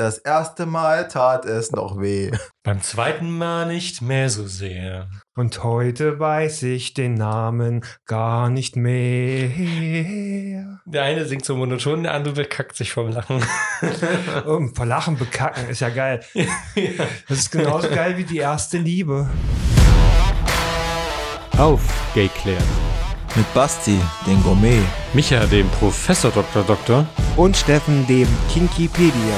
Das erste Mal tat es noch weh. Beim zweiten Mal nicht mehr so sehr. Und heute weiß ich den Namen gar nicht mehr. Der eine singt so monoton, der andere bekackt sich vom Lachen. Oh, vor Lachen bekacken ist ja geil. Das ist genauso geil wie die erste Liebe. Auf, Gayclair. Mit Basti, den Gourmet. Micha, dem Professor Dr. Doktor. Und Steffen, dem Kinkipedia.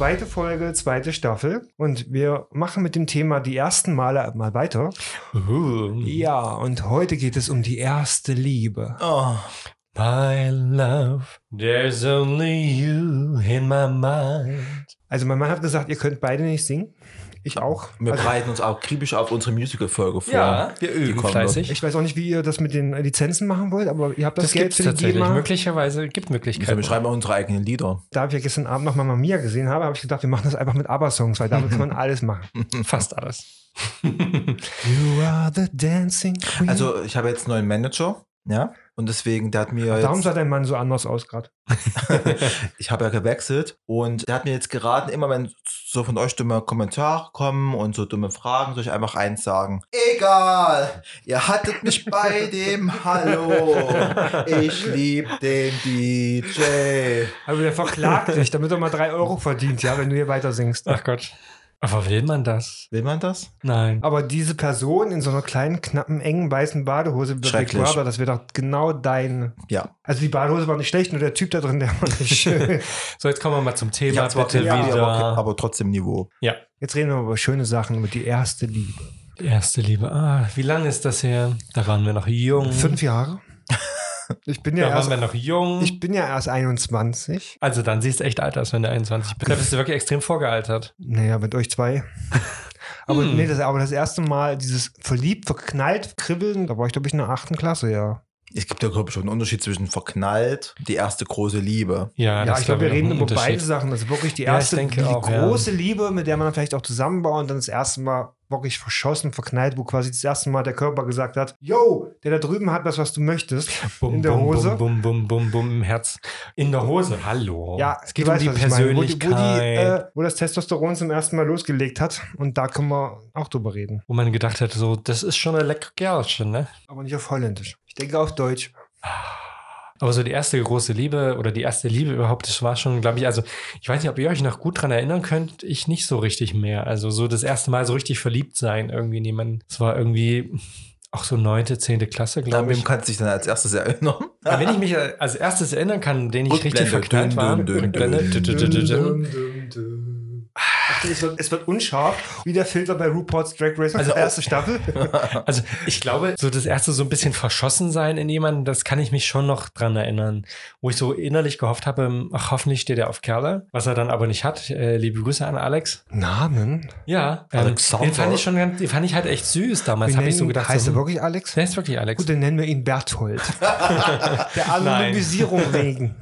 Zweite Folge, zweite Staffel. Und wir machen mit dem Thema die ersten Male mal weiter. Uh. Ja, und heute geht es um die erste Liebe. Oh, My love, there's only you in my mind. Also mein Mann hat gesagt, ihr könnt beide nicht singen. Ich auch. wir Also, bereiten uns auch akribisch auf unsere Musical-Folge vor. Ja, wir üben kommen fleißig. ich weiß auch nicht, wie ihr das mit den Lizenzen machen wollt, aber ihr habt das, Das Geld gibt es für die tatsächlich. GEMA. Möglicherweise gibt Also Möglichkeiten. wir schreiben auch unsere eigenen Lieder. Da ich ja gestern Abend noch Mama Mia gesehen habe, habe ich gedacht, wir machen das einfach mit ABBA-Songs, weil damit kann man alles machen. Fast alles. You are the dancing queen. Also ich habe jetzt einen neuen Manager, ja, und deswegen, der hat mir Darum jetzt, sah dein Mann so anders aus gerade. ich habe ja gewechselt und der hat mir jetzt geraten, immer wenn so von euch dumme Kommentare kommen und so dumme Fragen, soll ich einfach eins sagen. Egal, ihr hattet mich bei dem Hallo. Ich lieb den DJ. Aber der verklagt dich, damit er mal drei Euro verdient, ja, wenn du hier weiter singst. Ach Gott. Aber will man das? Will man das? Nein. Aber diese Person in so einer kleinen, knappen, engen, weißen Badehose Schrecklich. Brother, das wäre doch genau dein. Ja. Also die Badehose war nicht schlecht, nur der Typ da drin, der war nicht schön. So, jetzt kommen wir mal zum Thema. habe zwar Bitte Video, wieder. aber, aber trotzdem Niveau. ja. Jetzt reden wir über schöne Sachen, über die erste Liebe. Die erste Liebe. Ah, wie lange ist das her? Da waren wir noch jung. Fünf Jahre. Ich bin ja Da waren erst, wir noch jung. ich bin ja erst 21. also dann siehst du echt alt aus, wenn du 21 bist. Da bist du wirklich extrem vorgealtert. Naja, mit euch zwei. Aber Hm. nee, das, aber das erste Mal dieses verliebt, verknallt, kribbeln, da war ich, glaube ich, in der achten Klasse, ja. Es gibt ja, glaube ich, schon einen Unterschied zwischen verknallt, die erste große Liebe. Ja, Ja, das ich glaube, wir reden über beide Sachen. Das ist wirklich die Ja, erste, denke die auch, ja. große Liebe, mit der man dann vielleicht auch zusammenbaut und dann das erste Mal wirklich verschossen, verknallt, wo quasi das erste Mal der Körper gesagt hat, yo, der da drüben hat das, was du möchtest. Bum, in der bum, Hose. Bum, bum, bum, bum, im Herz. In der Hose, hallo. Ja, es geht um weißt, die meine. Wo die- Persönlichkeit. Wo, die, äh, wo das Testosteron zum ersten Mal losgelegt hat. Und da können wir auch drüber reden. wo man gedacht hat, so, das ist schon ein lecker Kerlchen, ne? Aber nicht auf Holländisch. Ich denke auf Deutsch. Aber so die erste große Liebe oder die erste Liebe überhaupt, das war schon, glaube ich, also ich weiß nicht, ob ihr euch noch gut dran erinnern könnt, ich nicht so richtig mehr. Also so das erste Mal so richtig verliebt sein irgendwie in jemanden. Es war irgendwie auch so neunte, zehnte Klasse, An glaube wem ich. kannst du dich dann als erstes erinnern? Wenn ich mich als erstes erinnern kann, den ich richtig verknallt war, es, wird, es wird unscharf, wie der Filter bei RuPaul's Drag Race, Also- erste Staffel. Also ich glaube, so das erste so ein bisschen verschossen sein in jemanden, das kann ich mich schon noch dran erinnern. Wo ich so innerlich gehofft habe, ach, hoffentlich steht er auf Kerle, was er dann aber nicht hat. Äh, liebe Grüße an Alex. Namen? Ja, ähm, Alexander. den fand ich schon ganz, den fand ich halt echt süß damals. Habe ich so gedacht, heißt so, er wirklich Alex? der ist wirklich Alex. Gut, dann nennen wir ihn Berthold. Der Anonymisierung wegen.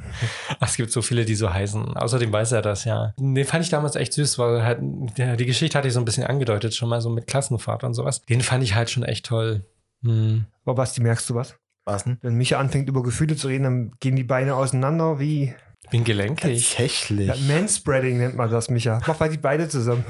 Ach, es gibt so viele, die so heißen. Außerdem weiß er das, ja. Den fand ich damals echt süß, weil halt, der, die Geschichte hatte ich so ein bisschen angedeutet, schon mal so mit Klassenfahrt und sowas. Den fand ich halt schon echt toll. Hm. Aber Basti, merkst du was? Was denn? Wenn Micha anfängt, über Gefühle zu reden, dann gehen die Beine auseinander wie Bin gelenkig. Tatsächlich. ja, Manspreading nennt man das, Micha. Mach mal die Beine zusammen.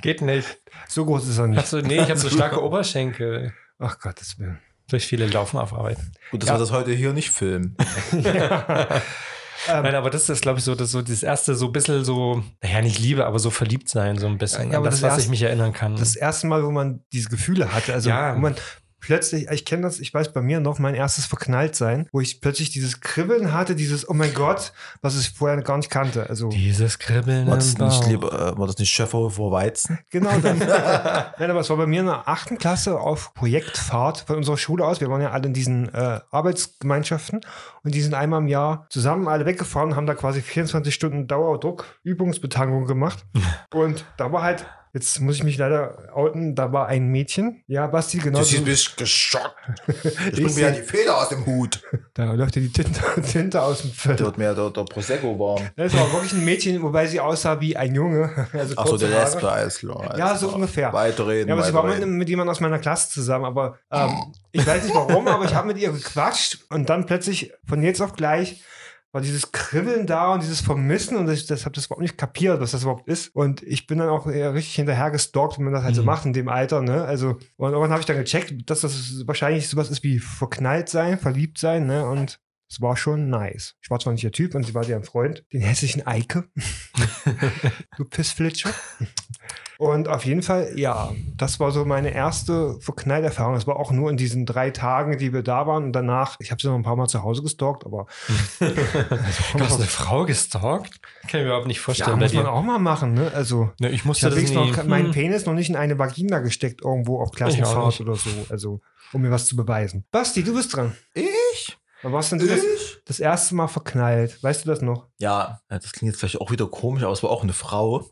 Geht nicht. So groß ist er nicht. Achso, nee, ich habe so starke Oberschenkel. Ach Gottes Willen. Durch viele Laufen auf Arbeit. Gut, dass Ja. wir das heute hier nicht filmen. Ähm, Nein, aber das ist, glaube ich, so das, so das erste, so ein bisschen so, naja, nicht Liebe, aber so verliebt sein, so ein bisschen. Ja, aber das, das was erste- ich mich erinnern kann. das erste Mal, wo man diese Gefühle hatte, also Ja. wo man plötzlich, ich kenne das, ich weiß bei mir noch, mein erstes Verknalltsein, wo ich plötzlich dieses Kribbeln hatte, dieses, oh mein Gott, was ich vorher gar nicht kannte. Also Dieses Kribbeln War das nicht, lieber, äh, war das nicht Schäfer vor Weizen? Genau, dann. Nein, aber es war bei mir in der achten Klasse auf Projektfahrt von unserer Schule aus. Wir waren ja alle in diesen äh, Arbeitsgemeinschaften und die sind einmal im Jahr zusammen alle weggefahren, haben da quasi 24 Stunden Dauerdruck, Übungsbetankung gemacht. Und da war halt, jetzt muss ich mich leider outen, da war ein Mädchen. Ja, Basti, genau. Du so- mich geschockt. Ich Ich bring mir ja die Feder aus dem Hut. Da läuft dir die Tinte, Tinte aus dem Da Fell. wird mir der, der Prosecco warm. Das war wirklich ein Mädchen, wobei sie aussah wie ein Junge. Also Achso, kurze der Haare. Lesbe, alles klar. Ja, so ungefähr. Weiterreden, Ja, aber sie war mit, mit jemandem aus meiner Klasse zusammen, aber ähm, ich weiß nicht warum, aber ich habe mit ihr gequatscht und dann plötzlich von jetzt auf gleich war dieses Kribbeln da und dieses Vermissen und ich das habe das überhaupt nicht kapiert, was das überhaupt ist. Und ich bin dann auch eher richtig hinterher gestalkt, wie man das halt so Mhm. macht in dem Alter, ne? Also, und irgendwann habe ich dann gecheckt, dass das wahrscheinlich sowas ist wie verknallt sein, verliebt sein, ne? Und es war schon nice. Ich war zwar nicht der Typ und sie war deren Freund, den hässlichen Eike. du Pissflitscher. Und auf jeden Fall, ja, das war so meine erste Verknallerfahrung. Das war auch nur in diesen drei Tagen, die wir da waren. Und danach, ich habe sie noch ein paar Mal zu Hause gestalkt, aber Du hast eine Frau gestalkt? Kann ich mir überhaupt nicht ja, vorstellen. bei muss man dir. auch mal machen, ne? Also, Ne, ich ich musste habe das noch meinen Hm. Penis noch nicht in eine Vagina gesteckt, irgendwo auf Ich Klassenfahrt oder so. Also, um mir was zu beweisen. Basti, du bist dran. Ich? Warst denn du das, Ich? das erste Mal verknallt? Weißt du das noch? Ja, das klingt jetzt vielleicht auch wieder komisch, aber es war auch eine Frau.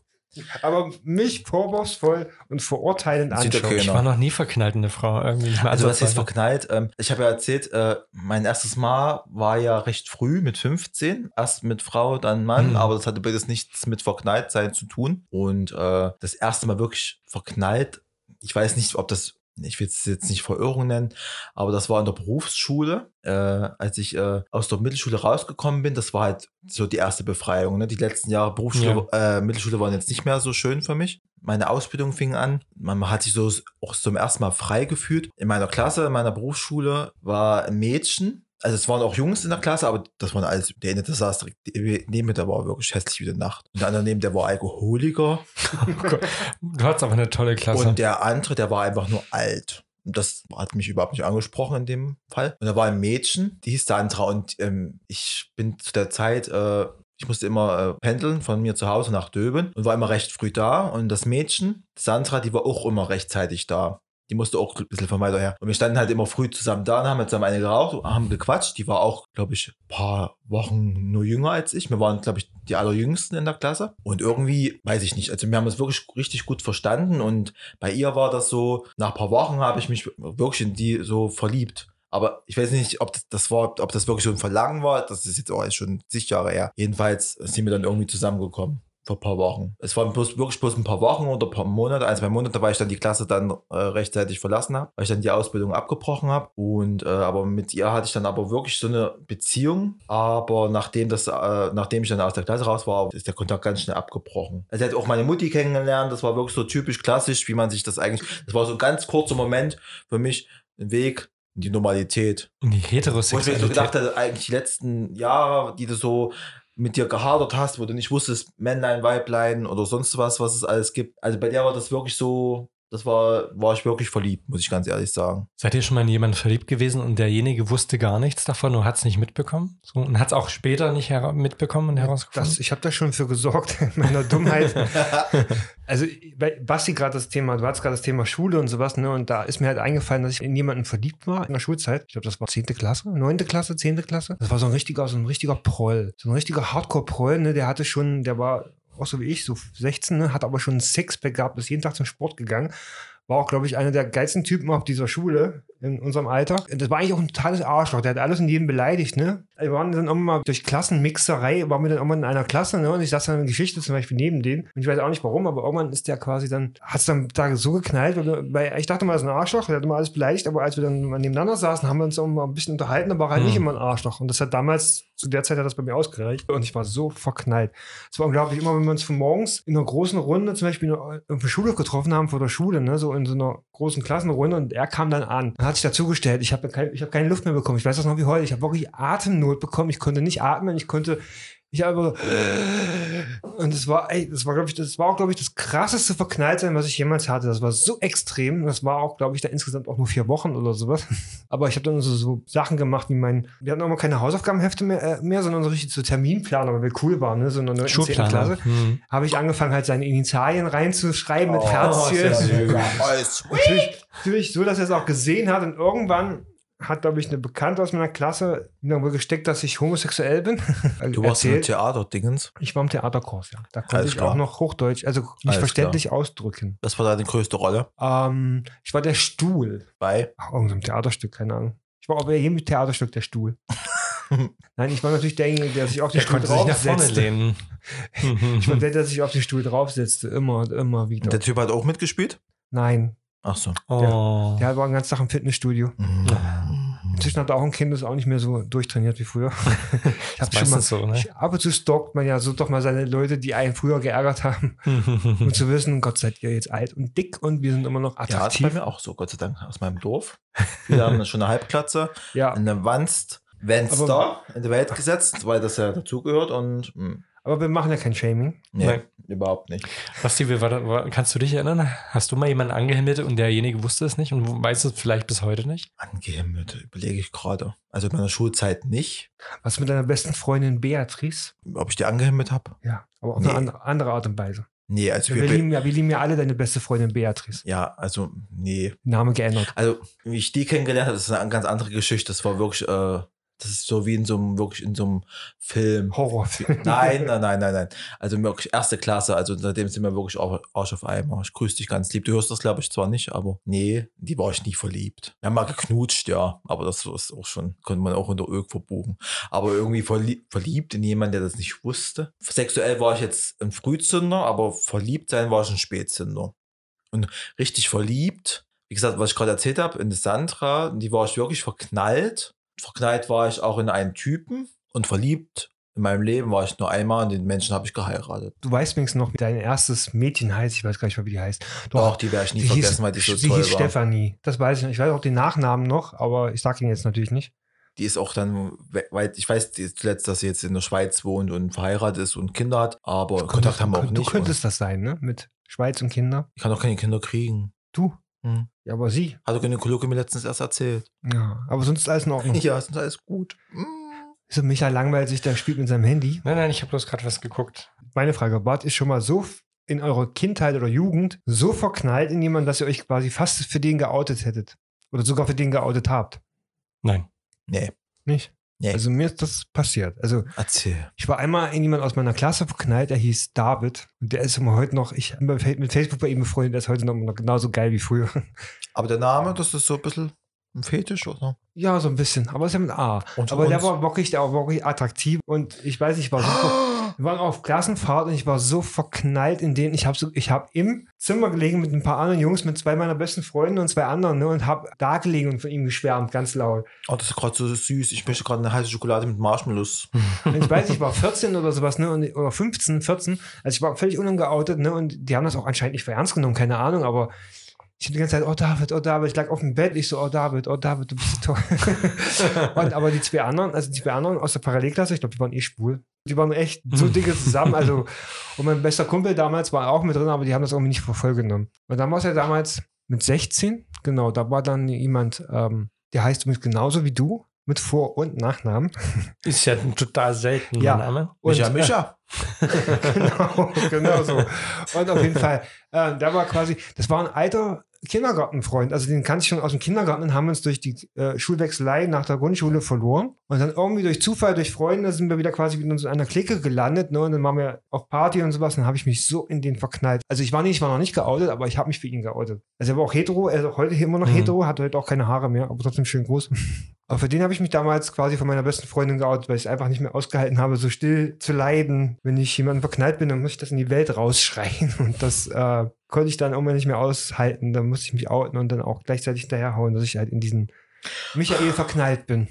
Aber mich vorwurfsvoll und verurteilend anschauen. okay Ich war noch nie verknallt in eine Frau. Irgendwie Also was heißt ansatzweise. verknallt? Ähm, ich habe ja erzählt, äh, mein erstes Mal war ja recht früh mit 15. Erst mit Frau, dann Mann, Mhm. aber das hatte beides nichts mit verknallt sein zu tun. Und äh, das erste Mal wirklich verknallt, ich weiß nicht, ob das, ich will es jetzt nicht Verirrung nennen, aber das war in der Berufsschule, äh, als ich äh, aus der Mittelschule rausgekommen bin. Das war halt so die erste Befreiung. Ne? Die letzten Jahre Berufsschule, äh, Mittelschule waren jetzt nicht mehr so schön für mich. Meine Ausbildung fing an. Man hat sich so auch zum ersten Mal frei gefühlt. In meiner Klasse, in meiner Berufsschule war ein Mädchen. Also es waren auch Jungs in der Klasse, aber das waren alles, der eine, der saß direkt neben mir, der war wirklich hässlich wie die Nacht. Und der andere neben, der war Alkoholiker. Du hattest aber eine tolle Klasse. Und der andere, der war einfach nur alt. Und das hat mich überhaupt nicht angesprochen in dem Fall. Und da war ein Mädchen, die hieß Sandra. Und ähm, ich bin zu der Zeit, äh, ich musste immer äh, pendeln von mir zu Hause nach Döben und war immer recht früh da. Und das Mädchen, Sandra, die war auch immer rechtzeitig da. Die musste auch ein bisschen von weiter her. Und wir standen halt immer früh zusammen da und haben zusammen eine geraucht, haben gequatscht. Die war auch, glaube ich, ein paar Wochen nur jünger als ich. Wir waren, glaube ich, die allerjüngsten in der Klasse. Und irgendwie, weiß ich nicht, also wir haben uns wirklich richtig gut verstanden. Und bei ihr war das so, nach ein paar Wochen habe ich mich wirklich in die so verliebt. Aber ich weiß nicht, ob das, das war, ob das wirklich so ein Verlangen war. Das ist jetzt auch schon zig Jahre her. Jedenfalls sind wir dann irgendwie zusammengekommen. Vor ein paar Wochen. Es waren bloß, wirklich bloß ein paar Wochen oder ein paar Monate, ein, zwei Monate, weil ich dann die Klasse dann äh, rechtzeitig verlassen habe, weil ich dann die Ausbildung abgebrochen habe. Und äh, aber mit ihr hatte ich dann aber wirklich so eine Beziehung. Aber nachdem das, äh, nachdem ich dann aus der Klasse raus war, ist der Kontakt ganz schnell abgebrochen. Also er hat auch meine Mutti kennengelernt, das war wirklich so typisch klassisch, wie man sich das eigentlich. Das war so ein ganz kurzer Moment für mich, ein Weg in die Normalität. Und die Wo ich mir so Heterosexualität. gedacht hatte, eigentlich die letzten Jahre, die du so mit dir gehadert hast, wo du nicht wusstest, Männlein, Weiblein oder sonst was, was es alles gibt. Also bei der war das wirklich so, das war, war ich wirklich verliebt, muss ich ganz ehrlich sagen. Seid ihr schon mal in jemanden verliebt gewesen und derjenige wusste gar nichts davon und hat es nicht mitbekommen? So, und hat es auch später nicht mitbekommen und herausgefunden? Das, ich habe da schon für gesorgt, in meiner Dummheit. also, bei Basti gerade das Thema, du hattest gerade das Thema Schule und sowas, ne? Und da ist mir halt eingefallen, dass ich in jemanden verliebt war in der Schulzeit. Ich glaube, das war 10. Klasse, 9. Klasse, 10. Klasse. Das war so ein richtiger, so ein richtiger Proll. So ein richtiger Hardcore-Proll, ne? Der hatte schon, der war auch so wie ich, so 16, ne? hat aber schon ein Sixpack gehabt, ist jeden Tag zum Sport gegangen. War auch, glaube ich, einer der geilsten Typen auf dieser Schule in unserem Alter. Das war eigentlich auch ein totales Arschloch. Der hat alles und jeden beleidigt, ne? Wir waren dann irgendwann mal durch Klassenmixerei, waren wir dann irgendwann in einer Klasse, ne? Und ich saß dann in Geschichte zum Beispiel neben denen. Und ich weiß auch nicht warum, aber irgendwann ist der quasi dann, hat es dann da so geknallt. Weil, ich dachte mal, das ist ein Arschloch, der hat immer alles beleidigt, aber als wir dann mal nebeneinander saßen, haben wir uns auch mal ein bisschen unterhalten, aber war halt Hm. nicht immer ein Arschloch. Und das hat damals, zu der Zeit hat das bei mir ausgereicht. Und ich war so verknallt. Es war unglaublich, immer wenn wir uns von morgens in einer großen Runde zum Beispiel auf dem Schulhof getroffen haben vor der Schule, ne, so in so einer großen Klassenrunde und er kam dann an und hat sich dazugestellt. Ich habe kein, ich hab keine Luft mehr bekommen. Ich weiß das noch wie heute. Ich habe wirklich Atemnot bekommen. Ich konnte nicht atmen. Ich konnte, ich habe so, und es war, ey, das war, glaube ich, das war auch, glaube ich, das krasseste Verknalltsein, was ich jemals hatte. Das war so extrem. Das war auch, glaube ich, da insgesamt auch nur vier Wochen oder sowas. Aber ich habe dann so, so Sachen gemacht wie mein, wir hatten auch mal keine Hausaufgabenhefte mehr, äh, mehr sondern so richtig so Terminplaner, weil wir cool waren, ne, so in der 9. 10. Schulplaner. Klasse Hm. habe ich angefangen, halt seine Initialien reinzuschreiben mit Oh, Herzchen. sehr süß. natürlich, natürlich so, dass er es auch gesehen hat. Und irgendwann hat, glaube ich, eine Bekannte aus meiner Klasse mir gesteckt, dass ich homosexuell bin. Du warst im Erzählt. Theater-Dingens. Ich war im Theaterkurs, ja. Da konnte Alles ich klar. auch noch Hochdeutsch, also mich Alles verständlich ausdrücken. Das war deine größte Rolle Ähm, ich war der Stuhl. bei. Ach, irgendein Theaterstück, keine Ahnung. Ich war auch bei jedem Theaterstück der Stuhl. Nein, ich war natürlich derjenige, der sich auf den Der Stuhl konnte sich nach vorne draufsetzte. Ich war der, der sich auf den Stuhl draufsetzte. Immer und immer wieder. Der Typ hat auch mitgespielt? Nein, Ach so. oh. der war den ganzen Tag im Fitnessstudio. Mhm. Inzwischen hat er auch ein Kind, das ist auch nicht mehr so durchtrainiert wie früher. ich habe schon mal, so, ne? ich, ab und zu stalkt man ja so doch mal seine Leute, die einen früher geärgert haben. Und zu wissen, Gott seid ihr jetzt alt und dick und wir sind immer noch Ja, das ist bei attraktiv. mir auch so, Gott sei Dank, aus meinem Dorf. Wir haben schon eine Halbklatze, Ja, eine Wanst, Wenster in die Welt gesetzt, weil das ja dazugehört und mh, aber wir machen ja kein Shaming. nee, Nein. überhaupt nicht. Basti, wie war kannst du dich erinnern? Hast du mal jemanden angehimmelt und derjenige wusste es nicht und weiß es vielleicht bis heute nicht? Angehimmelt, überlege ich gerade. Also in meiner Schulzeit nicht, Was mit deiner besten Freundin Beatrice? ob ich die angehimmelt habe. Ja, aber auf Nee. eine andere, andere Art und Weise. Nee, also Wir wir, lieben, ja, wir lieben ja alle deine beste Freundin Beatrice. ja, also nee. Name geändert. Also wie ich die kennengelernt habe, das ist eine ganz andere Geschichte. Das war wirklich, äh, das ist so wie in so einem, wirklich in so einem Film. Horrorfilm. Nein, nein, nein, nein, nein. Also wirklich erste Klasse. Also seitdem sind wir wirklich auch Arsch auf Eimer. Ich grüße dich ganz lieb. Du hörst das, glaube ich, zwar nicht, aber nee, die war ich nie verliebt. Wir haben mal geknutscht, ja. Aber das ist auch schon, konnte man auch unter Öl verbuchen. Aber irgendwie verlie verliebt in jemanden, der das nicht wusste. Sexuell war ich jetzt ein Frühzünder, aber verliebt sein war ich ein Spätzünder. Und richtig verliebt, wie gesagt, was ich gerade erzählt habe, in Sandra, die war ich wirklich verknallt. Verknallt war ich auch in einen Typen und verliebt in meinem Leben war ich nur einmal und den Menschen habe ich geheiratet. Du weißt wenigstens noch, wie dein erstes Mädchen heißt. Ich weiß gar nicht mehr, wie die heißt. Doch, die werde ich nie die vergessen, hieß, weil die so sie toll hieß war. Stefanie. Das weiß ich noch. Ich weiß auch den Nachnamen noch, aber ich sage ihn jetzt natürlich nicht. Die ist auch dann, we- weil ich weiß die- zuletzt, dass sie jetzt in der Schweiz wohnt und verheiratet ist und Kinder hat, aber Kontakt haben wir auch du nicht. könntest das sein, ne? Mit Schweiz und Kinder. ich kann doch keine Kinder kriegen. Du? Hm. Ja, aber sie. Hat der Gynäkologe mir letztens erst erzählt. Ja, aber sonst ist alles in Ordnung. Ja, ist alles gut. Hm. So, Michael langweilt sich, der spielt mit seinem Handy. Nein, nein, ich habe bloß gerade was geguckt. Meine Frage, Bart ist schon mal so in eurer Kindheit oder Jugend so verknallt in jemanden, dass ihr euch quasi fast für den geoutet hättet. Oder sogar für den geoutet habt. Nein. Nee, Nicht? Nee. Also mir ist das passiert. Also erzähl. ich war einmal in jemand aus meiner Klasse verknallt, der hieß David. Und der ist immer heute noch, ich bin mit Facebook bei ihm befreundet, der ist heute noch, genauso geil wie früher. Aber der Name, das ist so ein bisschen ein Fetisch, oder? Ja, so ein bisschen, aber es ist ja mit A. Und aber der uns? war wirklich, der war wirklich attraktiv und ich weiß, ich war so, wir waren auf Klassenfahrt und ich war so verknallt in den, ich habe so, ich habe im Zimmer gelegen mit ein paar anderen Jungs, mit zwei meiner besten Freunde und zwei anderen, ne, und habe da gelegen und von ihm geschwärmt, ganz laut. Oh, das ist gerade so süß. Ich möchte gerade eine heiße Schokolade mit Marshmallows. Und ich weiß, ich war 14 oder sowas, ne, und, oder 15, 14, also ich war völlig unangeoutet, ne, und die haben das auch anscheinend nicht für ernst genommen, keine Ahnung, aber ich habe die ganze Zeit, oh David, oh David, ich lag auf dem Bett, ich so, oh David, oh David, du bist so toll. und, aber die zwei anderen, also die zwei anderen aus der Parallelklasse, ich glaube, die waren eh schwul. Die waren echt so dicke zusammen, also, und mein bester Kumpel damals war auch mit drin, aber die haben das irgendwie nicht für voll genommen. Und dann war es ja damals mit 16, genau, da war dann jemand, ähm, der heißt übrigens genauso wie du, mit Vor- und Nachnamen. Ist ja ein total seltener Ja. Name. Und, Micha, äh, Micha. genau, genau so. Und auf jeden Fall, äh, der war quasi, das war ein alter Kindergartenfreund. Also den kannte ich schon aus dem Kindergarten und haben uns durch die äh, Schulwechselei nach der Grundschule verloren. Und dann irgendwie durch Zufall, durch Freunde sind wir wieder quasi in so einer Clique gelandet. Ne? Und dann waren wir auf Party und sowas. Und dann habe ich mich so in den verknallt. Also ich war nicht, ich war noch nicht geoutet, aber ich habe mich für ihn geoutet. Also er war auch hetero, er ist auch heute immer noch Mhm. hetero, hat heute auch keine Haare mehr, aber trotzdem schön groß. Aber für den habe ich mich damals quasi von meiner besten Freundin geoutet, weil ich es einfach nicht mehr ausgehalten habe, so still zu leiden. Wenn ich jemanden verknallt bin, dann muss ich das in die Welt rausschreien. Und das äh, konnte ich dann irgendwann nicht mehr aushalten. Dann musste ich mich outen und dann auch gleichzeitig hinterherhauen, dass ich halt in diesen Michael verknallt bin.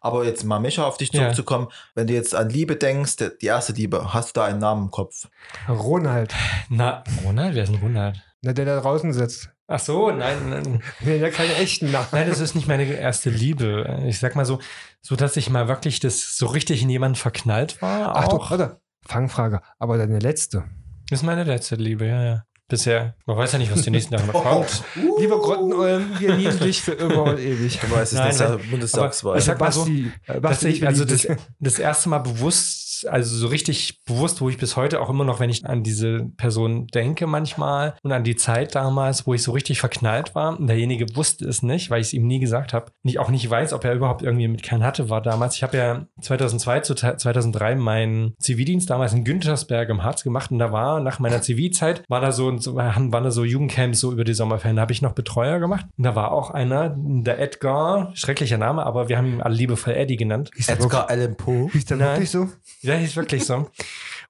Aber jetzt mal, Micha, auf dich Ja. zurückzukommen. Wenn du jetzt an Liebe denkst, die erste Liebe, hast du da einen Namen im Kopf? Ronald, Na, Ronald? Wer ist denn Ronald? na, der da draußen sitzt. Ach so, nein, nein. Nee, der keine echten Namen. Nein, das ist nicht meine erste Liebe. Ich sag mal so, so dass ich mal wirklich das so richtig in jemanden verknallt war. Ach auch. doch, warte. Fangfrage. Aber deine letzte. Das ist meine letzte Liebe, ja, ja. Bisher. Man weiß ja nicht, was die nächsten Jahre noch kommt. Lieber Grottenolm, wir lieben dich für immer und ewig. Du weißt, es Nein, ist ja nein. Bundestagswahl. Ich sag mal so, Basti, Dass Basti, ich, also das, das erste Mal bewusst, also so richtig bewusst, wo ich bis heute auch immer noch, wenn ich an diese Person denke manchmal und an die Zeit damals, wo ich so richtig verknallt war und derjenige wusste es nicht, weil ich es ihm nie gesagt habe. Und ich auch nicht weiß, ob er überhaupt irgendwie mit keinen hatte, war damals. Ich habe ja 2002 zu 2003 meinen Zivildienst damals in Güntersberg im Harz gemacht und da war nach meiner Zivilzeit, war da so, waren da so Jugendcamps so über die Sommerferien. Da habe ich noch Betreuer gemacht und da war auch einer, der Edgar, schrecklicher Name, aber wir haben ihn alle liebevoll Eddie genannt. Edgar Allan Poe. hieß der wirklich so? Ja, ist wirklich so.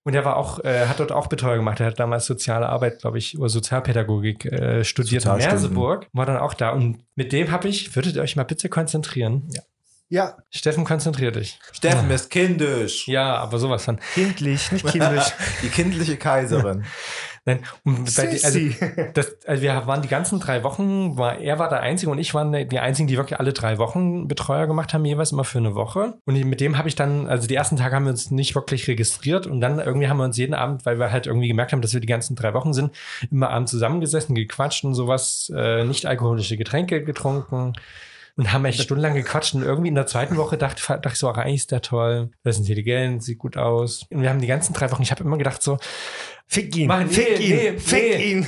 Und er war auch, äh, hat dort auch Betreuer gemacht. Er hat damals soziale Arbeit, glaube ich, oder Sozialpädagogik äh, studiert in. Merseburg. War dann auch da. Und mit dem habe ich, würdet ihr euch mal bitte konzentrieren? Ja. Ja, Steffen, konzentrier dich. Steffen ist kindisch. Ja, aber sowas von. kindlich, nicht kindlich. Die kindliche Kaiserin. Nein, und bei, also, das, also wir waren die ganzen drei Wochen, war, er war der Einzige und ich waren die Einzigen, die wirklich alle drei Wochen Betreuer gemacht haben, jeweils immer für eine Woche. Und mit dem habe ich dann, also die ersten Tage haben wir uns nicht wirklich registriert und dann irgendwie haben wir uns jeden Abend, weil wir halt irgendwie gemerkt haben, dass wir die ganzen drei Wochen sind, immer abends zusammengesessen, gequatscht und sowas, äh, nicht alkoholische Getränke getrunken. Und haben echt stundenlang gequatscht. Und irgendwie in der zweiten Woche dachte, dachte ich so, ach, eigentlich ist der toll. Der ist intelligent, sieht gut aus. Und wir haben die ganzen drei Wochen, ich habe immer gedacht so, Fick ihn, Mach- nee, fick ihn, nee, fick nee. ihn.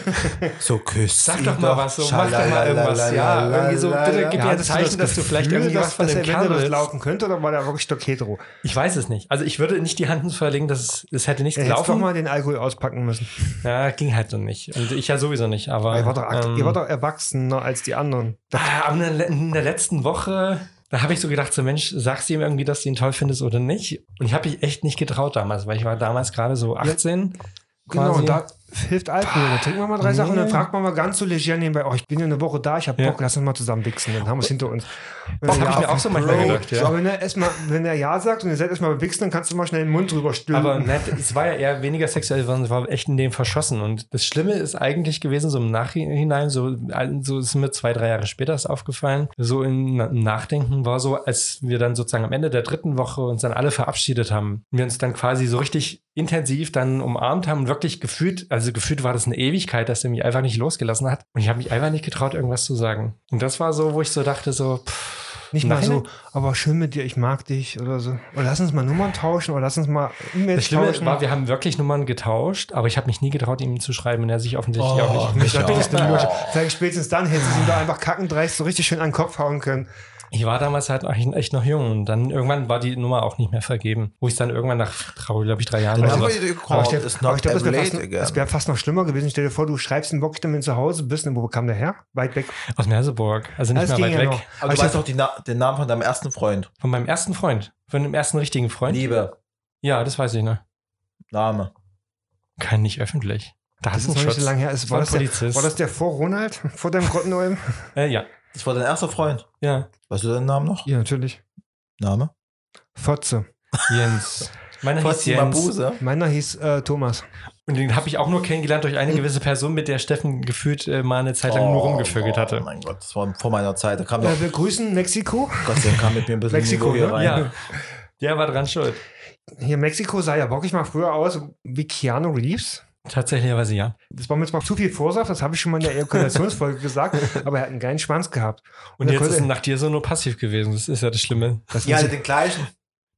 So küsst Sag doch mal was, so, mach doch mal irgendwas. Ja, irgendwie so, bitte gib mir ein Zeichen, dass du vielleicht irgendwie was von dass dem er Kerl willst. laufen könnte oder war der wirklich stock hetero? Ich weiß es nicht. Also ich würde nicht die Hand ins Feuer legen, dass es, es hätte nichts Er hätte doch mal den Alkohol auspacken müssen. Ja, ging halt so nicht. Und ich ja sowieso nicht. Aber, Ihr war doch, ähm, ihr war doch erwachsener als die anderen. ah, aber in der, letzten Woche, da habe ich so gedacht, so Mensch, sagst du ihm irgendwie, dass du ihn toll findest oder nicht? Und ich habe mich echt nicht getraut damals, weil ich war damals gerade so 18. Genau, quasi. und da hilft Alkohol. Dann trinken wir mal drei Sachen und dann Nee. fragt man mal ganz so leger nebenbei, oh, ich bin ja eine Woche da, ich habe Ja. Bock, lass uns mal zusammen wichsen. Dann haben wir es hinter uns. Wenn Das er hab ich ja mir auch so manchmal Bro, gedacht, ja. Aber wenn er, erst mal, wenn er Ja sagt und ihr seid erstmal wichsen, dann kannst du mal schnell den Mund drüber stülpen. Aber nett, es war ja eher weniger sexuell, sondern es war echt in dem verschossen. Und das Schlimme ist eigentlich gewesen, so im Nachhinein, so, so ist mir zwei, drei Jahre später ist aufgefallen, so im im Nachdenken war so, als wir dann sozusagen am Ende der dritten Woche uns dann alle verabschiedet haben, wir uns dann quasi so richtig intensiv dann umarmt haben und wirklich gefühlt, also gefühlt war das eine Ewigkeit, dass er mich einfach nicht losgelassen hat. Und ich habe mich einfach nicht getraut, irgendwas zu sagen. Und das war so, wo ich so dachte, so, pff, Nicht mal so, aber schön mit dir, ich mag dich oder so. Oder lass uns mal Nummern tauschen oder lass uns mal Das E-Mails Schlimme tauschen. war, wir haben wirklich Nummern getauscht, aber ich habe mich nie getraut, ihm zu schreiben und er sich offensichtlich Oh, auch nicht. Mich Nummer. Vielleicht spätestens dann hätten sie ihm da einfach kackendreist so richtig schön an den Kopf hauen können. Ich war damals halt echt noch jung und dann irgendwann war die Nummer auch nicht mehr vergeben. Wo ich dann irgendwann nach, glaube ich, drei Jahren Dann oder haben wir die Aber ich, aber ich glaube, es ever wäre fast, wär noch schlimmer gewesen. Stell dir vor, du schreibst wenn du zu Hause bist. Und wo kam der her? Weit weg. aus Merseburg. Also nicht Das mehr weit ja weg. noch. Aber du weißt doch Na den Namen von deinem ersten Freund. Von meinem ersten Freund. Von dem ersten richtigen Freund. Liebe. Ja, das weiß ich noch. Name. Kein nicht öffentlich. Da Das ist noch einen nicht so lange her. Ist, war war, das der, war das der vor Ronald? Vor deinem Grottenolm? Äh, ja. Das war dein erster Freund. Ja. Weißt du deinen Namen noch? Ja, natürlich. Name? Fotze. Jens. Meiner hieß Jens. Mabuse. Meiner hieß äh, Thomas. Und den habe ich auch nur kennengelernt durch eine gewisse Person, mit der Steffen gefühlt äh, mal eine Zeit lang nur rumgevögelt Oh hatte. mein Gott, das war vor meiner Zeit. Da kam doch, Äh, wir grüßen Mexiko. Gott sei Dank kam mit mir ein bisschen Mexiko, hier ne? rein. Ja. Der war dran schuld. Hier Mexiko sah ja wirklich mal früher aus wie Keanu Reeves. Tatsächlicherweise ja. Das war mir jetzt mal zu viel Vorsaft, das habe ich schon mal in der Ejakulationsfolge gesagt, aber er hat einen geilen Schwanz gehabt. Und er jetzt konnte- ist er nach dir so nur passiv gewesen. Das ist ja das Schlimme. das hattet den gleichen.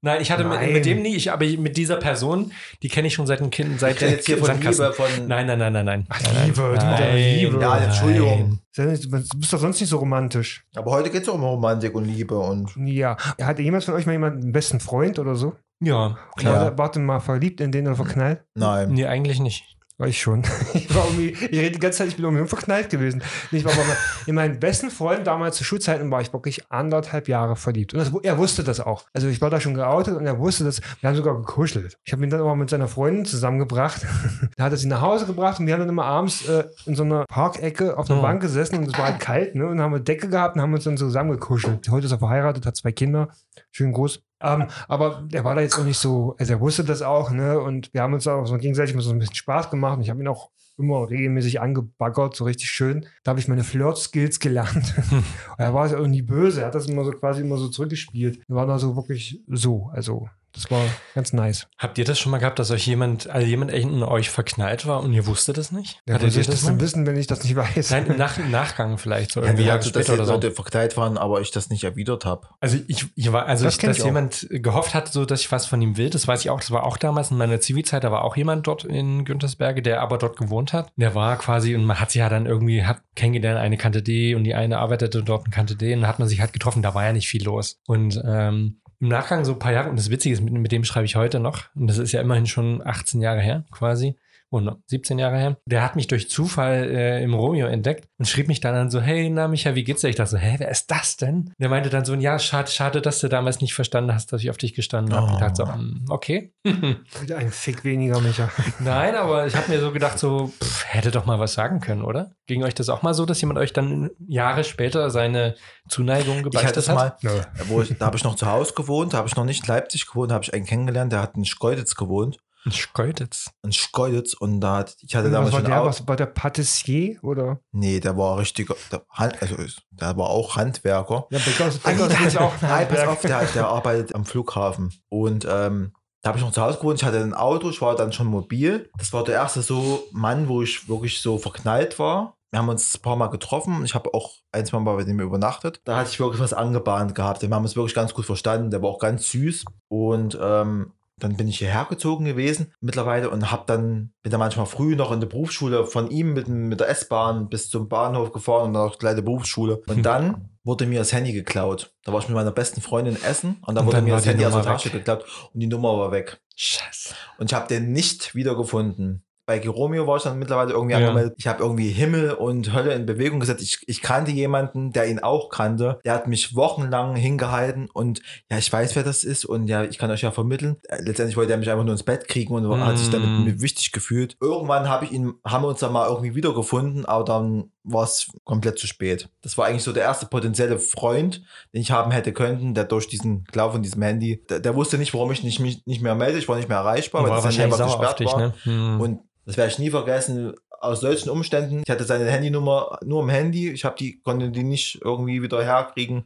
Nein, ich hatte mit, Nein. mit dem nie, ich, aber mit dieser Person, die kenne ich schon seit dem Kind, seit Ich rede jetzt hier von. Liebe, von. Nein, nein, nein, nein, nein. Ach, Nein, Liebe, du mit deiner nein, Liebe. Ja, Entschuldigung. nein. Du bist doch sonst nicht so romantisch. Aber heute geht es um Romantik und Liebe und. Ja. Hatte jemand von euch mal jemanden einen besten Freund oder so? Ja, Klar. War, warte mal, verliebt in den oder verknallt? Nein. nee, eigentlich nicht. War ich schon. Ich, war irgendwie, ich rede die ganze Zeit, ich bin irgendwie verknallt gewesen. Ich war aber in meinen besten Freund damals zu Schulzeiten war ich wirklich anderthalb Jahre verliebt. Und das, er wusste das auch. Also ich war da schon geoutet und er wusste das. Wir haben sogar gekuschelt. Ich habe ihn dann aber mit seiner Freundin zusammengebracht. da hat er sie nach Hause gebracht und wir haben dann immer abends äh, in so einer Parkecke auf einer Oh. Bank gesessen und es war halt kalt, ne? Und dann haben wir Decke gehabt und haben uns dann zusammengekuschelt. Heute ist er verheiratet, hat zwei Kinder. Schön groß. Ähm, aber der war da jetzt auch nicht so, also er wusste das auch, ne? Und wir haben uns auch so gegenseitig mal so ein bisschen Spaß gemacht und ich habe ihn auch immer regelmäßig angebaggert, so richtig schön. Da habe ich meine Flirt-Skills gelernt. Und er war auch nie böse, er hat das immer so quasi immer so zurückgespielt. Er war da so wirklich so, also das war ganz nice. Habt ihr das schon mal gehabt, dass euch jemand, also jemand echt in euch verknallt war und ihr wusstet das nicht? Ja, Hattet soll ihr ich das denn mal? wissen, wenn ich das nicht weiß? Nein, im, Nach im Nachgang vielleicht, so Ja, irgendwie wie Jahre hatte, dass oder so. Leute verkleidet waren, aber ich das nicht erwidert habe. Also ich, ich war, also Das ich, dass ich jemand gehofft hat, so dass ich was von ihm will, das weiß ich auch. Das war auch damals in meiner Zivilzeit, da war auch jemand dort in Güntersberge, der aber dort gewohnt hat. Der war quasi, und man hat sich ja dann irgendwie hat kennengelernt, eine kannte die und die eine arbeitete dort und kannte den, und hat man sich halt getroffen, da war ja nicht viel los. Und ähm, im Nachgang so ein paar Jahre, und das Witzige ist, mit, mit dem schreibe ich heute noch, und das ist ja immerhin schon 18 Jahre her, quasi. Und 17 Jahre her. Der hat mich durch Zufall äh, im Romeo entdeckt und schrieb mich dann an so, hey, na Micha, wie geht's dir? Ich dachte so, hä, wer ist das denn? Der meinte dann so, ja, schade, schade, dass du damals nicht verstanden hast, dass ich auf dich gestanden habe. Oh. Ich dachte so, hm, okay. Wieder ein Fick weniger, Micha. Nein, aber ich habe mir so gedacht, so, pff, hätte doch mal was sagen können, oder? Ging euch das auch mal so, dass jemand euch dann Jahre später seine Zuneigung Ich hatte gebeichtet hat? mal, Nö. wo ich, da habe ich noch zu Hause gewohnt, da habe ich noch nicht in Leipzig gewohnt, da habe ich einen kennengelernt, der hat in Schkeuditz gewohnt. Ein Schkeuditz. In Schkeuditz und da hat, ich hatte Was damals war schon der? Was war der Patissier oder? Nee, der war richtiger, der, also der war auch Handwerker. Ja, nee, Beckers der ist auch ein Nein, pass auf, der, der arbeitet am Flughafen. Und ähm, da habe ich noch zu Hause gewohnt. Ich hatte ein Auto, ich war dann schon mobil. Das war der erste so Mann, wo ich wirklich so verknallt war. Wir haben uns ein paar Mal getroffen. Ich habe auch ein, zwei Mal bei dem übernachtet. Da hatte ich wirklich was angebahnt gehabt. Wir haben uns wirklich ganz gut verstanden. Der war auch ganz süß. Und ähm, dann bin ich hierher gezogen gewesen mittlerweile und habe dann, bin dann manchmal früh noch in der Berufsschule von ihm mit, mit der S-Bahn bis zum Bahnhof gefahren und dann auch gleich die Berufsschule. Und dann wurde mir das Handy geklaut. Da war ich mit meiner besten Freundin essen und dann Und wurde mir das Handy aus der Nummer Tasche weg. geklaut und die Nummer war weg. Scheiße. Und ich habe den nicht wiedergefunden. Bei Geromeo war ich dann mittlerweile irgendwie Ja. angemeldet. Ich habe irgendwie Himmel und Hölle in Bewegung gesetzt. Ich, ich kannte jemanden, der ihn auch kannte. Der hat mich wochenlang hingehalten und ja, ich weiß, wer das ist und ja, ich kann euch ja vermitteln. Äh, Letztendlich wollte er mich einfach nur ins Bett kriegen und hat sich damit Mm. wichtig gefühlt. Irgendwann habe ich ihn, haben wir uns dann mal irgendwie wiedergefunden, aber dann war es komplett zu spät. Das war eigentlich so der erste potenzielle Freund, den ich haben hätte können, der durch diesen Klau von diesem Handy, der, der wusste nicht, warum ich nicht, mich nicht mehr melde. Ich war nicht mehr erreichbar, weil War das Handy gesperrt dich, war. ne? Hm. Und das werde ich nie vergessen. Aus solchen Umständen, ich hatte seine Handynummer nur im Handy, ich habe die, konnte die nicht irgendwie wieder herkriegen.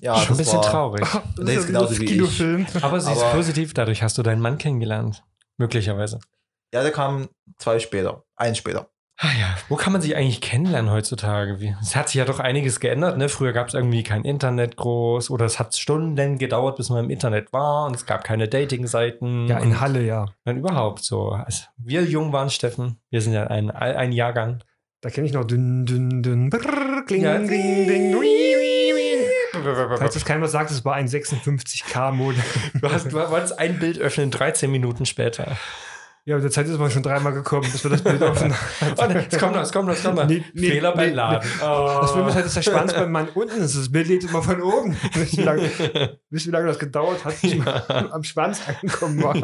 Ja, Schon ein das bisschen war, traurig. Der ist genauso wie ich. Kinofilm. Aber sie ist Aber- positiv, dadurch hast du deinen Mann kennengelernt. Möglicherweise. Ja, der kam zwei später, ein später. Ah ja, wo kann man sich eigentlich kennenlernen heutzutage? Wie- Es hat sich ja doch einiges geändert, ne? Früher gab es irgendwie kein Internet groß oder es hat Stunden gedauert, bis man im Internet war und es gab keine Dating-Seiten. Ja, in Halle, ja. dann überhaupt so. Als wir jung waren, Steffen, wir sind ja ein, ein Jahrgang. Da kenne ich noch dünn, dünn, dünn. Brrr, kling, Ja. ding, ding. Falls das keiner sagt, es war ein 56K-Modem. Du hast, du wolltest ein Bild öffnen, 13 Minuten später. Ja, mit der Zeit ist man schon dreimal gekommen, bis wir das Bild offen Oh, ne, es kommt noch, es kommt noch, es kommt noch. Nee, nee, Fehler beim nee, Laden. Oh. Das Problem ist halt, dass der Schwanz beim Mann unten ist. Das Bild lädt immer von oben. Wisst ihr, wie lange, wisst wie lange das gedauert hat, bis man am Schwanz angekommen war? Ach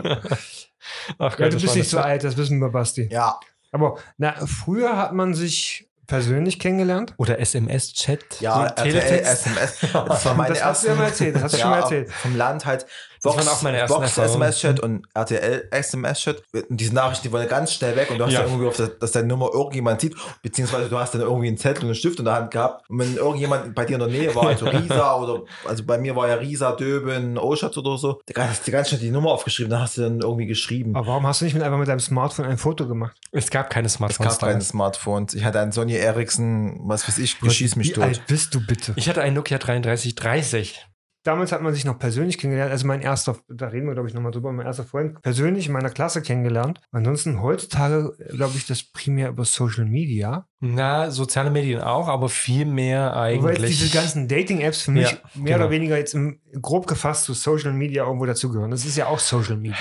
Ja, Gott, du das bist nicht so das- alt, das wissen wir, Basti. Ja, Aber na, früher hat man sich persönlich kennengelernt. Oder SMS-Chat. ja, RTL, Teletext. SMS. Das war meine Das hast du erste. ja mal erzählt, das hast du schon mal erzählt. Vom Land halt. Das waren auch meine ersten Box. SMS-Chat und RTL SMS-Chat. Und diese Nachrichten, die wollen ganz schnell weg und du hast Ja. ja irgendwie, auf das, dass deine Nummer irgendjemand sieht, beziehungsweise du hast dann irgendwie einen Zettel und einen Stift in der Hand gehabt. Und wenn irgendjemand bei dir in der Nähe war, also Risa oder, also bei mir war ja Risa, Döben, Oschatz oder so, da hast du ganz schnell die Nummer aufgeschrieben, dann hast du dann irgendwie geschrieben. Aber warum hast du nicht mit einfach mit deinem Smartphone ein Foto gemacht? Es gab keine Es Smartphones. gab keine Smartphones. Ich hatte einen Sony Ericsson, was weiß ich, schieß mich Wie tot. alt bist du bitte? Ich hatte einen Nokia 3330. Damals hat man sich noch persönlich kennengelernt. Also mein erster, da reden wir, glaube ich, nochmal drüber, mein erster Freund persönlich in meiner Klasse kennengelernt. Ansonsten heutzutage, glaube ich, das primär über Social Media. Na, soziale Medien auch, aber viel mehr eigentlich. diese ganzen Dating-Apps für mich Ja, mehr genau. oder weniger jetzt im, grob gefasst zu Social Media irgendwo dazugehören. Das ist ja auch Social Media.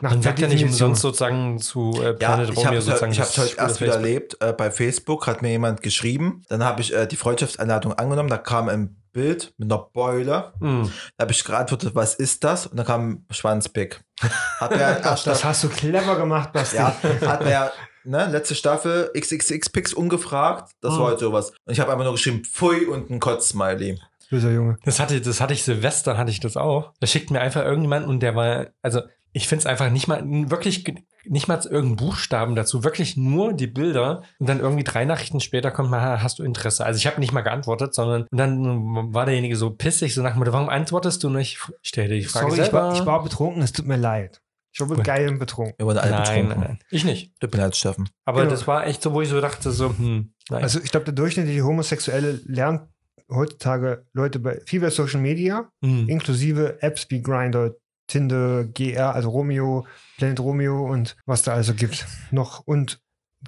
Nach Man sagt ja nicht umsonst sozusagen zu äh, Ja, Planet ich habe Romeo es sozusagen. ich hab's das heute erst wieder erlebt. Äh, bei Facebook hat mir jemand geschrieben. Dann habe ich äh, die Freundschaftsanleitung angenommen. Da kam ein Bild mit einer Beule. Hm. Da habe ich geantwortet, was ist das? Und dann kam Schwanzpick. Hat mir erst Das hast du clever gemacht, Basti. ja, hat mir ne, letzte Staffel XXX-Picks ungefragt. Das Mhm. war halt sowas. Und ich habe einfach nur geschrieben, pfui und ein Kotz-Smiley. Böser Junge. Das hatte, das hatte ich Silvester, hatte ich das auch. Da schickt mir einfach irgendjemand und der war, also ich finde es einfach nicht mal, wirklich nicht mal irgendein Buchstaben dazu, wirklich nur die Bilder und dann irgendwie drei Nachrichten später kommt mal, "Ha, hast du Interesse? Also ich habe nicht mal geantwortet, sondern und dann war derjenige so pissig, so nach dem Motto, warum antwortest du nicht? Stell dir die Frage Sorry, ich selber. war, ich war betrunken, es tut mir leid. Ich war geil und betrunken. Alle nein, betrunken. nein, nein, ich nicht. Tut mir leid, Steffen. Aber Genau. das war echt so, wo ich so dachte, so, hm, nein. Also ich glaube, der durchschnittliche Homosexuelle lernt heutzutage Leute bei viel bei Social Media, hm. inklusive Apps wie Grindr, Tinder, GR, also Romeo, Planet Romeo und was da also gibt. Noch und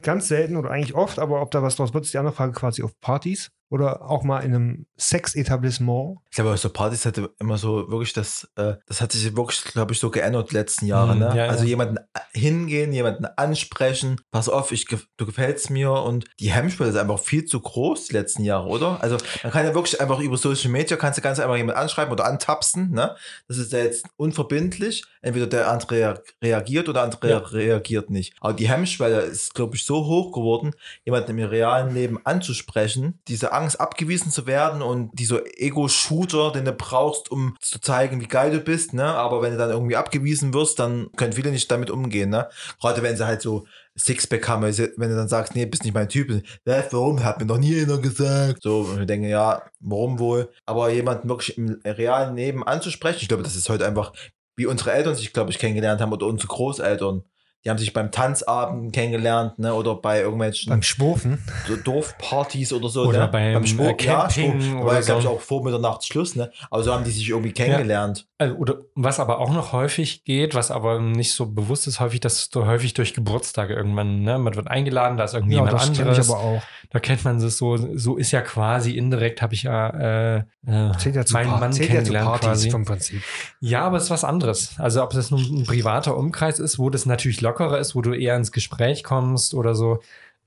ganz selten oder eigentlich oft, aber ob da was draus wird, ist die andere Frage quasi auf Partys. Oder auch mal in einem Sexetablissement. Ich glaube, so Partys hatte immer so wirklich das, äh, das hat sich wirklich, glaube ich, so geändert die letzten Jahre. Mhm, ne? ja, also ja. jemanden hingehen, jemanden ansprechen, pass auf, ich, gef- du gefällst mir und die Hemmschwelle ist einfach viel zu groß die letzten Jahre, oder? Also man kann ja wirklich einfach über Social Media, kannst du ganz einfach jemanden anschreiben oder antapsen, ne? Das ist ja jetzt unverbindlich. Entweder der andere rea- reagiert oder der andere Ja. reagiert nicht. Aber die Hemmschwelle ist, glaube ich, so hoch geworden, jemanden im realen Leben anzusprechen, diese Angst abgewiesen zu werden und dieser Ego-Shooter, den du brauchst, um zu zeigen, wie geil du bist, ne? Aber wenn du dann irgendwie abgewiesen wirst, dann können viele nicht damit umgehen, ne? Gerade wenn sie halt so Sixpack haben, also wenn du dann sagst, nee, bist nicht mein Typ, äh, warum? Hat mir noch nie einer gesagt. So, und ich denke, ja, warum wohl? Aber jemanden wirklich im realen Leben anzusprechen, ich glaube, das ist heute einfach, wie unsere Eltern sich, glaube ich, kennengelernt haben oder unsere Großeltern. Die haben sich beim Tanzabend kennengelernt, ne? Oder bei irgendwelchen Beim Schwurfen. so Dorfpartys oder so. Oder ne? beim, Schwur- äh, Camping Schwur- oder Weil, glaube ich, so. auch vor Mitternacht Schluss, ne? Aber so haben die sich irgendwie kennengelernt. Also, oder was aber auch noch häufig geht, was aber nicht so bewusst ist, häufig, dass du häufig durch Geburtstage irgendwann, ne, man wird eingeladen, da ist irgendwie Ja, jemand das anderes. ich aber auch. Da kennt man es so, so ist ja quasi indirekt, habe ich ja, äh, äh, Zählt ja zu, meinen Mann zählt ja zu kennengelernt Partys quasi. vom Prinzip. Ja, aber es ist was anderes. Also ob das nun ein privater Umkreis ist, wo das natürlich lockerer ist, wo du eher ins Gespräch kommst oder so.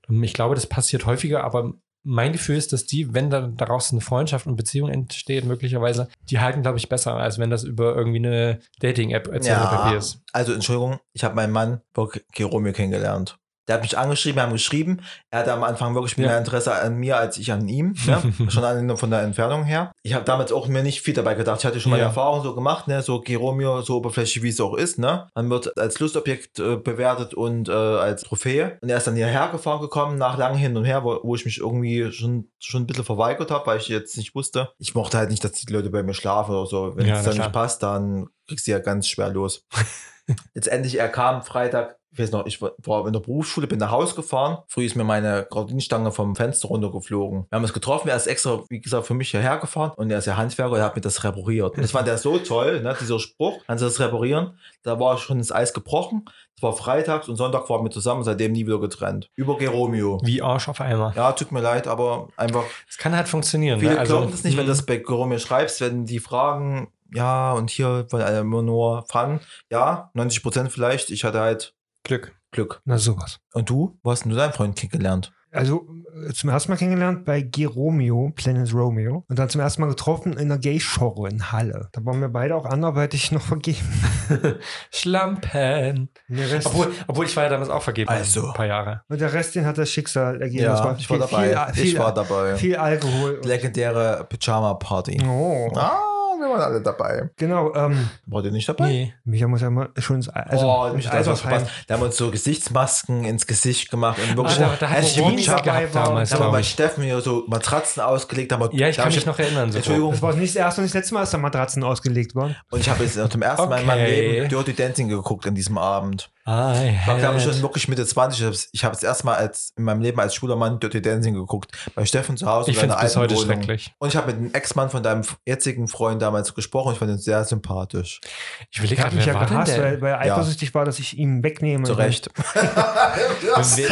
Ich glaube, das passiert häufiger, aber mein Gefühl ist, dass die, wenn da daraus eine Freundschaft und Beziehung entsteht, möglicherweise, die halten, glaube ich, besser, als wenn das über irgendwie eine Dating-App etc. pp. ist. also Entschuldigung, ich habe meinen Mann Geromeo kennengelernt. Der hat mich angeschrieben, wir haben geschrieben. Er hatte am Anfang wirklich Ja. mehr Interesse an mir als ich an ihm. Ne? Schon an, von der Entfernung her. Ich habe damals auch mir nicht viel dabei gedacht. Ich hatte schon meine Ja. Erfahrung so gemacht, ne? so Geromeo, so oberflächlich wie es auch ist. Ne? Man wird als Lustobjekt äh, bewertet und äh, als Trophäe. Und er ist dann hierher gefahren gekommen, nach langem Hin und Her, wo, wo ich mich irgendwie schon, schon ein bisschen verweigert habe, weil ich jetzt nicht wusste. Ich mochte halt nicht, dass die Leute bei mir schlafen oder so. Wenn Ja, es dann klar. nicht passt, dann kriegst du ja ganz schwer los. Letztendlich, er kam Freitag, ich weiß noch, ich war- in der Berufsschule, bin nach Hause gefahren. Früh ist mir meine Gardinenstange vom Fenster runtergeflogen. Wir haben uns getroffen, er ist extra, wie gesagt, für mich hierher gefahren und er ist ja Handwerker, er hat mir das repariert. Und das fand er so toll, ne, dieser Spruch, kannst du das reparieren? Da war schon das Eis gebrochen. Es war freitags und Sonntag waren wir zusammen, seitdem nie wieder getrennt. Über Geromeo. Wie Arsch auf einmal. Ja, tut mir leid, aber einfach Es kann halt funktionieren. Viele ne? Also, glauben das nicht, wenn du mh, das bei Geromeo schreibst, wenn die fragen, ja, und hier wollen alle immer nur Fun. Ja, 90 Prozent vielleicht. Ich hatte halt Glück. Glück. Na, sowas. Und du? Wo hast denn du deinen Freund kennengelernt? Also äh, zum ersten Mal kennengelernt bei Geromeo, Planet Romeo. Und dann zum ersten Mal getroffen in der Gay-Show in Halle. Da waren wir beide auch anderweitig noch vergeben. Schlampen. Obwohl, obwohl ich war ja damals auch vergeben. Also. Ein paar Jahre. und der Rest, den hat das Schicksal ergeben. Ja, war ich war viel, dabei. Viel, viel, ich war dabei. viel Alkohol. Legendäre Pyjama-Party. Oh. Ah, wir waren alle dabei. Genau, ähm, Wart ihr nicht dabei? Nee. Micha muss ja mal schon ins, also, oh, mich hat das verpasst. Da haben wir uns so Gesichtsmasken ins Gesicht gemacht und wirklich Ah, da- da hat Romy dabei war. damals, Da haben wir bei. Steffen hier so Matratzen ausgelegt. Haben wir, Ja, ich kann mich noch erinnern. So. Entschuldigung. Das war nicht das erste und nicht das letzte Mal, dass da Matratzen ausgelegt waren. Und ich habe jetzt zum ersten Mal in meinem Okay. Leben Dirty Dancing geguckt an diesem Abend. I Ich glaube ich, had- schon wirklich Mitte 20. Ich Ich habe es erst mal als, in meinem Leben als schwuler Mann Dirty Dancing geguckt. Bei Steffen zu Hause. Ich in finde seiner es bis heute Wohnung. schrecklich. Und ich habe mit dem Ex-Mann von deinem jetzigen Freund damals gesprochen. Ich fand ihn sehr sympathisch. Ich will hat gerade, mich wer ja gehasst, weil, weil er Ja. eifersüchtig war, dass ich ihm wegnehme. Zu Recht. Wer-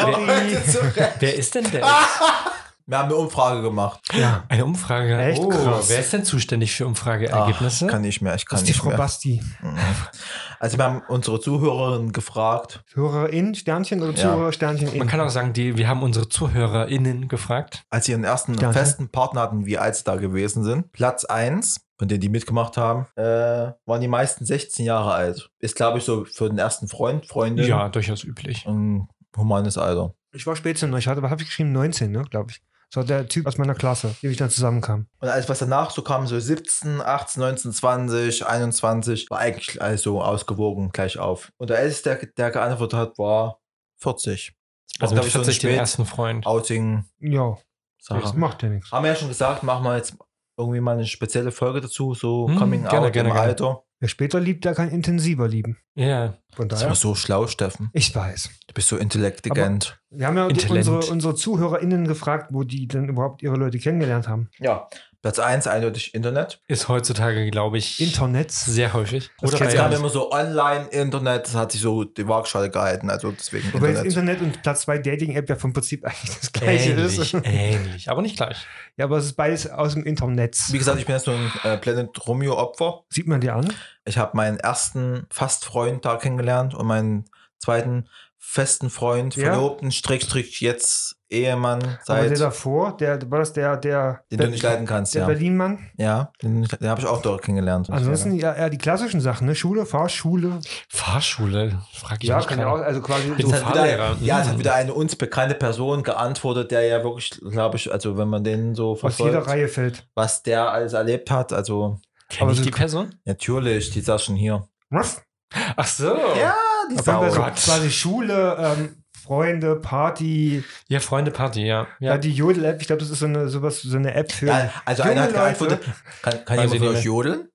wer- Wer ist denn der? Wir haben eine Umfrage gemacht. Ja, Eine Umfrage. Echt oh, krass. wer ist denn zuständig für Ach, Umfrageergebnisse? kann nicht mehr. Ich kann das ist die Frau mehr. Basti. Also wir haben unsere Zuhörerinnen gefragt. Zuhörerin, Sternchen oder Ja. Zuhörer, Sternchen in? Man kann auch sagen, die, wir haben unsere ZuhörerInnen gefragt. als sie ihren ersten Danke. festen Partner hatten, wie alt sie da gewesen sind. Platz 1, von denen die mitgemacht haben, äh, waren die meisten 16 Jahre alt. Ist, glaube ich, so für den ersten Freund, Freundin Ja, durchaus üblich. ein humanes Alter. Ich war Spätzünder, ich hatte, was habe ich geschrieben? 19, ne, glaube ich. War der Typ aus meiner Klasse, dem ich dann zusammenkam. Und alles, was danach so kam, so 17, 18, 19, 20, 21, war eigentlich alles so ausgewogen gleich auf. Und der älteste, der, der geantwortet hat, war 40. Das war, Also mit glaub ich, so ein 40 den ersten Freund. Outing. Ja, das macht ja nichts. Haben wir ja schon gesagt, machen wir jetzt irgendwie mal eine spezielle Folge dazu, so Hm, Coming gerne, Out gerne, im gerne. Alter. Wer später liebt, der kann intensiver lieben. Ja. Von Das daher. war so schlau, Steffen. Ich weiß. Du bist so intellektigent. Wir haben ja die, Intelligent. unsere, unsere ZuhörerInnen gefragt, wo die denn überhaupt ihre Leute kennengelernt haben. Ja, Platz 1 eindeutig Internet. Ist heutzutage, glaube ich, Internet. sehr häufig. Das Oder gab ja. immer so Online-Internet, das hat sich so die Waagschale gehalten, also deswegen Wobei das Internet. Internet und Platz 2 Dating-App ja vom Prinzip eigentlich das gleiche ähnlich, ist. ähnlich, aber nicht gleich. Ja, aber es ist beides aus dem Internet. Wie gesagt, ich bin jetzt so ein äh, Planet Romeo-Opfer. Sieht man dir an? Ich habe meinen ersten Fast-Freund da kennengelernt und meinen zweiten festen Freund, Ja. Verlobten, Strickstrich, jetzt Ehemann, Aber seit, der davor, der war das der, der, den du nicht leiden kannst, der ja. Berlin-Mann. Ja, den, den habe ich auch dort kennengelernt. Ansonsten ja, eher die klassischen Sachen, ne? Schule, Fahrschule. Fahrschule, frage ich Ja, mich kann ja auch, also quasi so, Fahrlehrer. wieder, ja, es hat wieder eine uns bekannte Person geantwortet, der ja wirklich, glaube ich, also wenn man den so aus jeder verfolgt, Reihe fällt. was der alles erlebt hat, also Kenn aber ich so- die Person? natürlich, die saß schon hier. Ruff. Ach so. Ja, die Auf jeden Fall so Gott. quasi Schule, ähm, Freunde, Party, Ja, Freunde Party, ja. ja, ja. die Jodel-App, ich glaube, das ist so eine, sowas, so eine App für Ja, also junge einer hat geantwortet, kann, kann jemand nicht euch jodeln?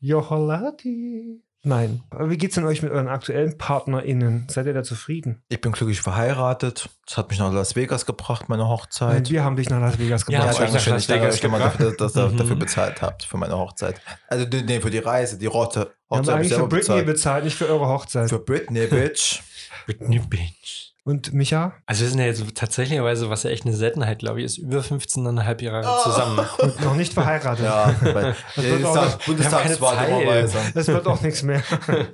Joholati. Nein. Aber wie geht's denn euch mit euren aktuellen PartnerInnen? Seid ihr da zufrieden? Ich bin glücklich verheiratet. Das hat mich nach Las Vegas gebracht, meine Nein, Hochzeit. wir haben dich nach Las Vegas Ja, gebracht. schön. Las Ich danke euch schon mal gebracht. dafür, dass ihr Mhm. dafür bezahlt habt, für meine Hochzeit. Also, nee, für die Reise, die Rotte. wir haben Hochzeit habe ich eigentlich für Britney bezahlt. bezahlt, nicht für eure Hochzeit. Für Britney, Bitch. Britney Beach. Und Micha? Also wir sind ja jetzt tatsächlich, was ja echt eine Seltenheit, glaube ich, ist über 15,5 Jahre Oh. zusammen. Und noch nicht verheiratet. Ja, weil wird auch Bundestagswahl. Das wird auch nichts mehr.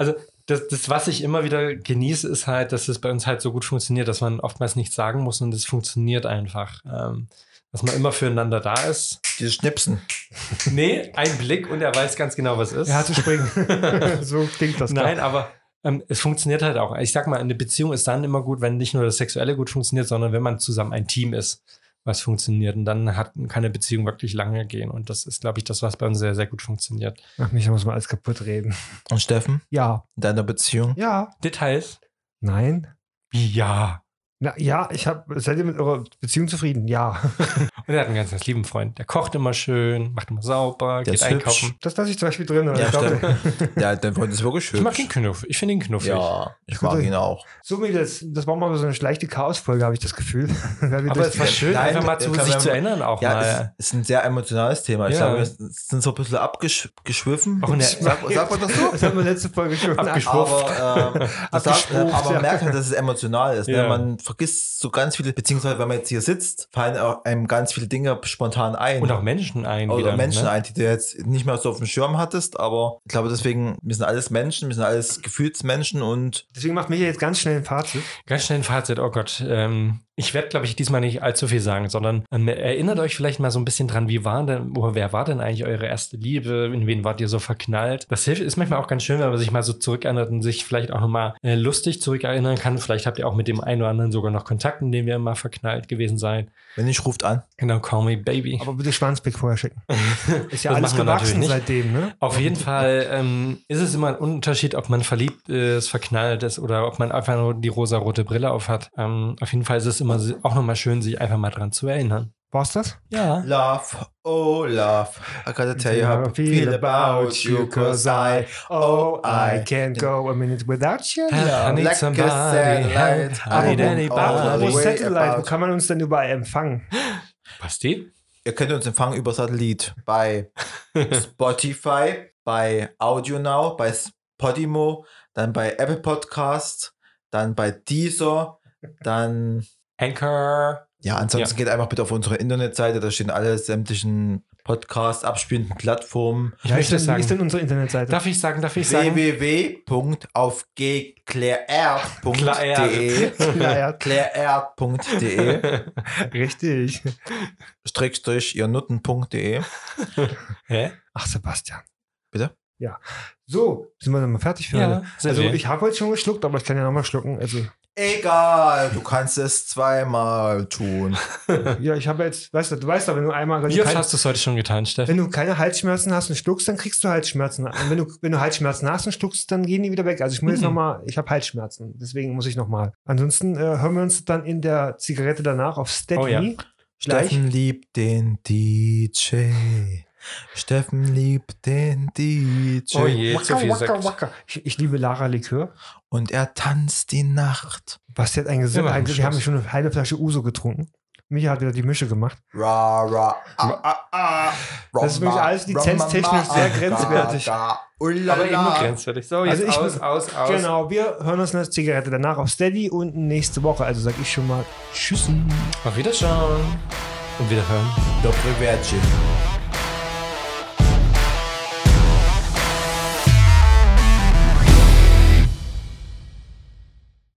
Also das, das, was ich immer wieder genieße, ist halt, dass es bei uns halt so gut funktioniert, dass man oftmals nichts sagen muss und es funktioniert einfach. Ähm, dass man immer füreinander da ist. Dieses Schnipsen. Nee, ein Blick und er weiß ganz genau, was ist. Er hat zu springen. so klingt das. Nein, aber ähm, es funktioniert halt auch. Ich sag mal, eine Beziehung ist dann immer gut, wenn nicht nur das Sexuelle gut funktioniert, sondern wenn man zusammen ein Team ist, was funktioniert. Und dann hat, kann eine Beziehung wirklich lange gehen. Und das ist, glaube ich, das, was bei uns sehr, sehr gut funktioniert. Ach, Micha muss mal alles kaputt reden. Und Steffen, Ja. in deiner Beziehung? Ja. Details? Nein. Ja. Na, ja, ich habe. Seid ihr mit eurer Beziehung zufrieden? Ja. Und er hat einen ganz, ganz lieben Freund. Der kocht immer schön, macht immer sauber, Der geht ist einkaufen. Das lasse ich zum Beispiel drin. Ja, ich glaube, Ja, dein Freund ist wirklich schön. Ich mag ihn knuff. Ich finde ihn knuffig. Ja, ich mag ihn auch. so wie das, das war mal so eine schlechte Chaos-Folge, habe ich das Gefühl. Aber es war schön, Nein, einfach mal zu, sich man- zu erinnern auch Ja, mal. es ist ein sehr emotionales Thema. Ich Ja. glaube, wir sind so ein bisschen abgeschwiffen. Sag, man das so? das haben wir letzte Folge schon Abgeschwuft. Aber, ähm, sagt, Abgeschwuft, aber man merkt halt, dass es emotional ist. Ja. Ne? Man vergisst so ganz viele, beziehungsweise wenn man jetzt hier sitzt, fallen auch einem ganz viele Dinge spontan ein. Und auch Menschen ein. oder wieder, Menschen ne? ein, die du jetzt nicht mehr so auf dem Schirm hattest, aber ich glaube deswegen, wir sind alles Menschen, wir sind alles Gefühlsmenschen und Deswegen macht Micha jetzt ganz schnell ein Fazit. Ganz schnell ein Fazit, oh Gott. Ähm, ich werde, glaube ich, diesmal nicht allzu viel sagen, sondern ähm, erinnert euch vielleicht mal so ein bisschen dran, wie war denn, oder wer war denn eigentlich eure erste Liebe? In wen wart ihr so verknallt? Das hilft, ist manchmal auch ganz schön, wenn man sich mal so zurückerinnert und sich vielleicht auch nochmal äh, lustig zurückerinnern kann. Vielleicht habt ihr auch mit dem einen oder anderen sogar noch Kontakt, in dem wir immer verknallt gewesen seid. wenn nicht, ruft an. Genau, call me baby. Aber bitte Schwanzpick vorher schicken. Ist ja Das alles gewachsen seitdem, ne? Auf jeden Fall ähm, ist es immer ein Unterschied, ob man verliebt ist, verknallt ist oder ob man einfach nur die rosa-rote Brille aufhat. Ähm, auf jeden Fall ist es immer auch nochmal schön, sich einfach mal dran zu erinnern. War's das? Ja. Love, oh love, I gotta tell you how I feel about you, cause I, oh, I can't go a minute without you. I need Like a somebody. satellite. I need anybody. Wo way Satellite, wo kann man uns denn überall empfangen? Basti? Ihr könnt uns empfangen über Satellit bei Spotify, bei AudioNow, bei Podimo, dann bei Apple Podcast, dann bei Deezer, dann Anchor. Ja, ansonsten geht einfach bitte auf unsere Internetseite, da stehen alle sämtlichen Podcast abspielenden Plattformen Ich Ja, möchte denn, Wie ist sagen. denn unsere Internetseite? Darf ich sagen, darf ich sagen? www.aufgeklärt.de ja, klärr.de richtig. Strickstrich ihr Nutten.de Hä? Ach, Sebastian. Bitte? Ja. So, sind wir dann mal fertig für Ja, heute? Also wir. ich habe heute schon geschluckt, aber ich kann ja nochmal schlucken. Also Egal, du kannst es zweimal tun. ja, ich habe jetzt, weißt du, du weißt doch, wenn du einmal, wenn Wie du, oft hast du es heute schon getan, Steffen? wenn du keine Halsschmerzen hast und schluckst, dann kriegst du Halsschmerzen. Und wenn du, wenn du Halsschmerzen hast und schluckst, dann gehen die wieder weg. Also ich muss jetzt Mhm. nochmal, ich habe Halsschmerzen, deswegen muss ich nochmal. Ansonsten äh, hören wir uns dann in der Zigarette danach auf Steady. Oh ja. Steffen liebt den DJ. Steffen liebt den DJ. Oh je, zu Waka, viel waka, gesagt. waka. Ich, ich liebe Lara Likör. Und er tanzt die Nacht. Was hat ein Wir Gesund? machen Wir haben schon eine halbe Flasche Uso getrunken. Micha hat wieder die Mische gemacht. Ra, ra, ah, ah, ah, Das ist wirklich alles lizenztechnisch sehr grenzwertig. Aber eben nur grenzwertig. So, jetzt Also ich- aus, aus, aus. Genau, wir hören uns eine Zigarette danach auf Steady und nächste Woche. Also sag ich schon mal Tschüssen. Auf Wiederschauen. Und wiederhören. Dobre Virgin.